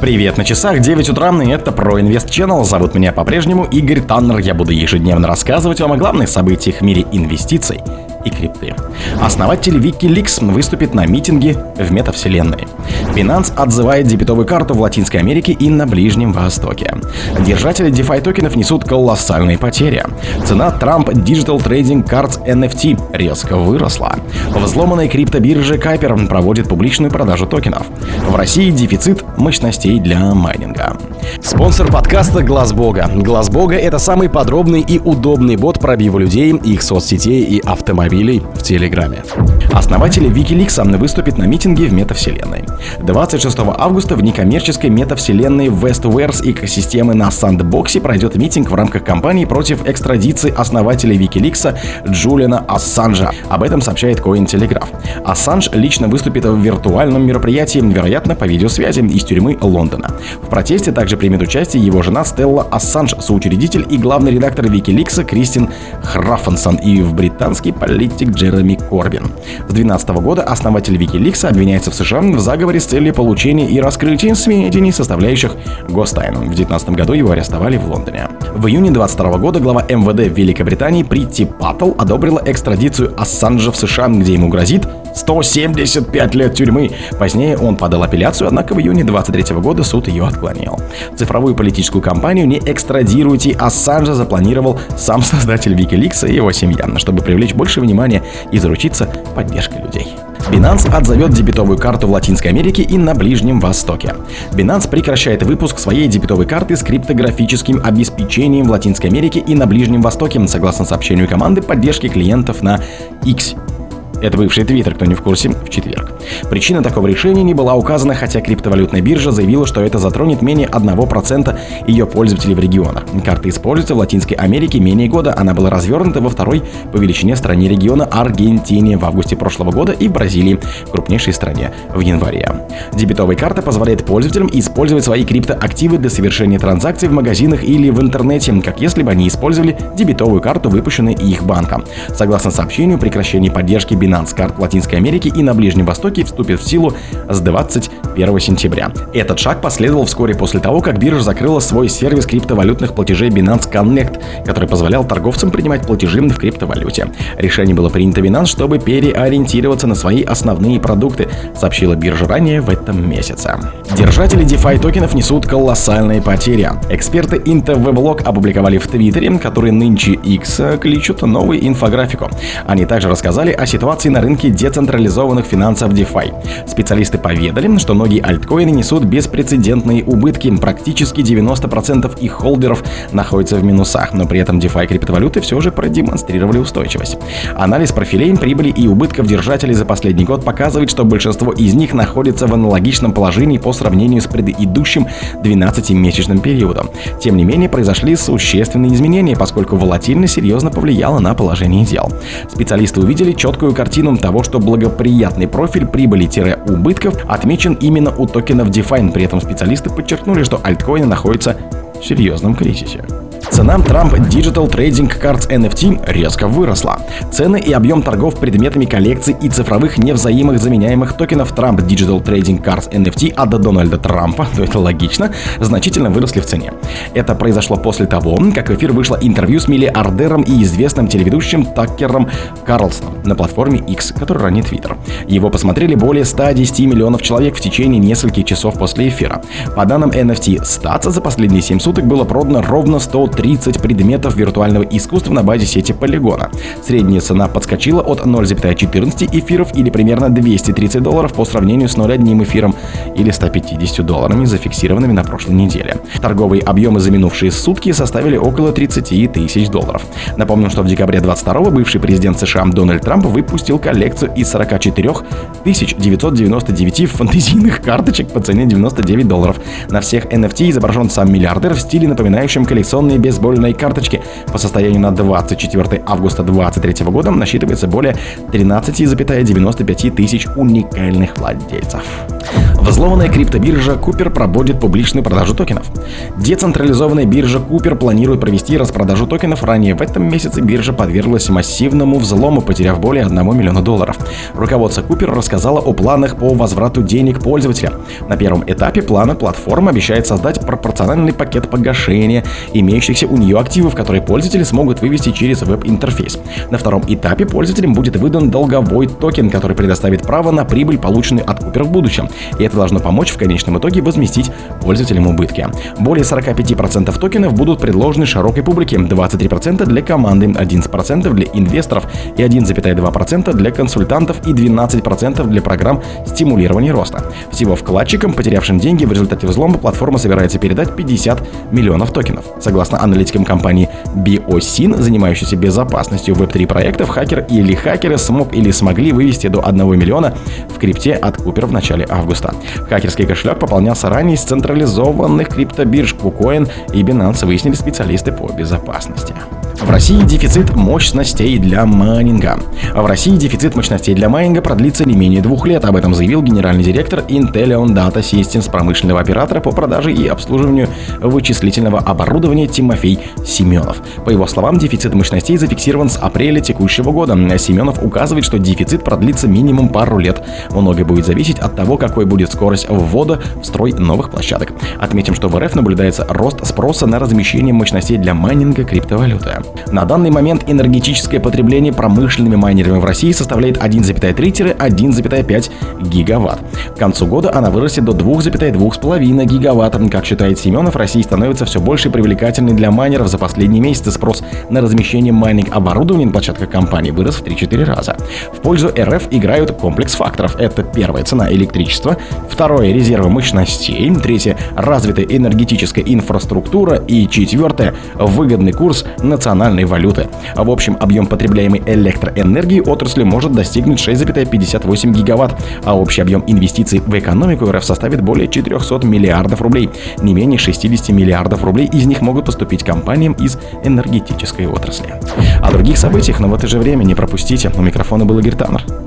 Привет, на часах 9 утра, и это про Инвест Channel. Зовут меня по-прежнему Игорь Таннер. Я буду ежедневно рассказывать вам о главных событиях в мире инвестиций и крипты. Основатель Wikileaks выступит на митинге в метавселенной. Binance отзывает дебетовую карту в Латинской Америке и на Ближнем Востоке. Держатели DeFi токенов несут колоссальные потери. Цена Trump Digital Trading Cards NFT резко выросла. Взломанная криптобиржа Кайпер проводит публичную продажу токенов. В России дефицит мощностей для майнинга. Спонсор подкаста Глаз Бога. Глаз Бога это самый подробный и удобный бот пробива людей, их соцсетей и автомобилей в Телеграме. Основатели Wikileaks выступят на митинге в метавселенной. 26 августа в некоммерческой метавселенной Westwares экосистемы на Сандбоксе пройдет митинг в рамках кампании против экстрадиции основателя Wikileaks Джулиана Ассанжа. Об этом сообщает Cointelegraph. Ассанж лично выступит в виртуальном мероприятии, вероятно, по видеосвязи из тюрьмы Лондона. В протесте также примет участие его жена Стелла Ассанж, соучредитель и главный редактор Wikileaks Кристин Храффенсон и в британский политик Джереми Корбин. С 2012 года основатель Wikileaks обвиняется в США в заговоре с целью получения и раскрытия сведений, составляющих гостайну. В 2019 году его арестовали в Лондоне. В июне 2022 года глава МВД Великобритании Притти Паттл одобрила экстрадицию Ассанжа в США, где ему грозит 175 лет тюрьмы. Позднее он подал апелляцию, однако в июне 23 года суд ее отклонил. Цифровую политическую кампанию «Не экстрадируйте Ассанжа» запланировал сам создатель Wikileaks и его семья, чтобы привлечь больше внимания и заручиться поддержкой людей. Binance отзовет дебетовую карту в Латинской Америке и на Ближнем Востоке. Binance прекращает выпуск своей дебетовой карты с криптографическим обеспечением в Латинской Америке и на Ближнем Востоке, согласно сообщению команды поддержки клиентов на X это бывший твиттер, кто не в курсе, в четверг. Причина такого решения не была указана, хотя криптовалютная биржа заявила, что это затронет менее 1% ее пользователей в регионах. Карта используется в Латинской Америке менее года. Она была развернута во второй по величине стране региона Аргентине в августе прошлого года и Бразилии, крупнейшей стране, в январе. Дебетовая карта позволяет пользователям использовать свои криптоактивы для совершения транзакций в магазинах или в интернете, как если бы они использовали дебетовую карту, выпущенную их банком. Согласно сообщению, прекращение поддержки Binance карт Латинской Америки и на Ближнем Востоке вступит в силу с 21 сентября. Этот шаг последовал вскоре после того, как биржа закрыла свой сервис криптовалютных платежей Binance Connect, который позволял торговцам принимать платежи в криптовалюте. Решение было принято Binance, чтобы переориентироваться на свои основные продукты, сообщила биржа ранее в этом месяце. Держатели DeFi токенов несут колоссальные потери. Эксперты InterWeblog опубликовали в Твиттере, который нынче X кличут новую инфографику. Они также рассказали о ситуации ситуации на рынке децентрализованных финансов DeFi. Специалисты поведали, что многие альткоины несут беспрецедентные убытки. Практически 90% их холдеров находятся в минусах, но при этом DeFi криптовалюты все же продемонстрировали устойчивость. Анализ профилей прибыли и убытков держателей за последний год показывает, что большинство из них находится в аналогичном положении по сравнению с предыдущим 12-месячным периодом. Тем не менее, произошли существенные изменения, поскольку волатильность серьезно повлияла на положение дел. Специалисты увидели четкую картину картину того, что благоприятный профиль прибыли-убытков отмечен именно у токенов DeFi. При этом специалисты подчеркнули, что альткоины находятся в серьезном кризисе. Цена Trump Digital Trading Cards NFT резко выросла. Цены и объем торгов предметами коллекций и цифровых невзаимых заменяемых токенов Trump Digital Trading Cards NFT от Дональда Трампа, то это логично, значительно выросли в цене. Это произошло после того, как в эфир вышло интервью с миллиардером и известным телеведущим Таккером Карлсоном на платформе X, который ранее Twitter. Его посмотрели более 110 миллионов человек в течение нескольких часов после эфира. По данным NFT Stats, за последние 7 суток было продано ровно 103 30 предметов виртуального искусства на базе сети Полигона. Средняя цена подскочила от 0,14 эфиров или примерно 230 долларов по сравнению с 0,1 эфиром или 150 долларами, зафиксированными на прошлой неделе. Торговые объемы за минувшие сутки составили около 30 тысяч долларов. Напомню, что в декабре 22 бывший президент США Дональд Трамп выпустил коллекцию из 44 999 фантазийных карточек по цене 99 долларов. На всех NFT изображен сам миллиардер в стиле, напоминающем коллекционные бейсбольной карточки. По состоянию на 24 августа 2023 года насчитывается более 13,95 тысяч уникальных владельцев. Взломанная криптобиржа Купер проводит публичную продажу токенов. Децентрализованная биржа Купер планирует провести распродажу токенов. Ранее в этом месяце биржа подверглась массивному взлому, потеряв более 1 миллиона долларов. Руководство Купер рассказало о планах по возврату денег пользователя. На первом этапе плана платформа обещает создать пропорциональный пакет погашения имеющихся у нее активов, которые пользователи смогут вывести через веб-интерфейс. На втором этапе пользователям будет выдан долговой токен, который предоставит право на прибыль, полученную от Купер в будущем. И это должно помочь в конечном итоге возместить пользователям убытки. Более 45% токенов будут предложены широкой публике, 23% для команды, 11% для инвесторов и 1,2% для консультантов и 12% для программ стимулирования роста. Всего вкладчикам, потерявшим деньги в результате взлома, платформа собирается передать 50 миллионов токенов. Согласно аналитикам компании BioSyn, занимающейся безопасностью Web3 проектов, хакер или хакеры смог или смогли вывести до 1 миллиона в крипте от Купер в начале августа. Хакерский кошелек пополнялся ранее из централизованных криптобирж KuCoin и Binance, выяснили специалисты по безопасности. В России дефицит мощностей для майнинга. В России дефицит мощностей для майнинга продлится не менее двух лет. Об этом заявил генеральный директор Inteleon Data Systems промышленного оператора по продаже и обслуживанию вычислительного оборудования Тимофей Семенов. По его словам, дефицит мощностей зафиксирован с апреля текущего года. Семенов указывает, что дефицит продлится минимум пару лет. Многое будет зависеть от того, какой будет скорость ввода в строй новых площадок. Отметим, что в РФ наблюдается рост спроса на размещение мощностей для майнинга криптовалюты. На данный момент энергетическое потребление промышленными майнерами в России составляет 1,3-1,5 гигаватт. К концу года она вырастет до 2,2,5 гигаватт. Как считает Семенов, Россия становится все больше привлекательной для майнеров. За последние месяцы спрос на размещение майнинг оборудования на площадках компании вырос в 3-4 раза. В пользу РФ играют комплекс факторов. Это первая цена электричества, второе резервы мощностей, третье развитая энергетическая инфраструктура и четвертое выгодный курс национальной валюты. В общем, объем потребляемой электроэнергии отрасли может достигнуть 6,58 гигаватт, а общий объем инвестиций в экономику РФ составит более 400 миллиардов рублей. Не менее 60 миллиардов рублей из них могут поступить компаниям из энергетической отрасли. О других событиях, но в это же время не пропустите. У микрофона был Игорь Таннер.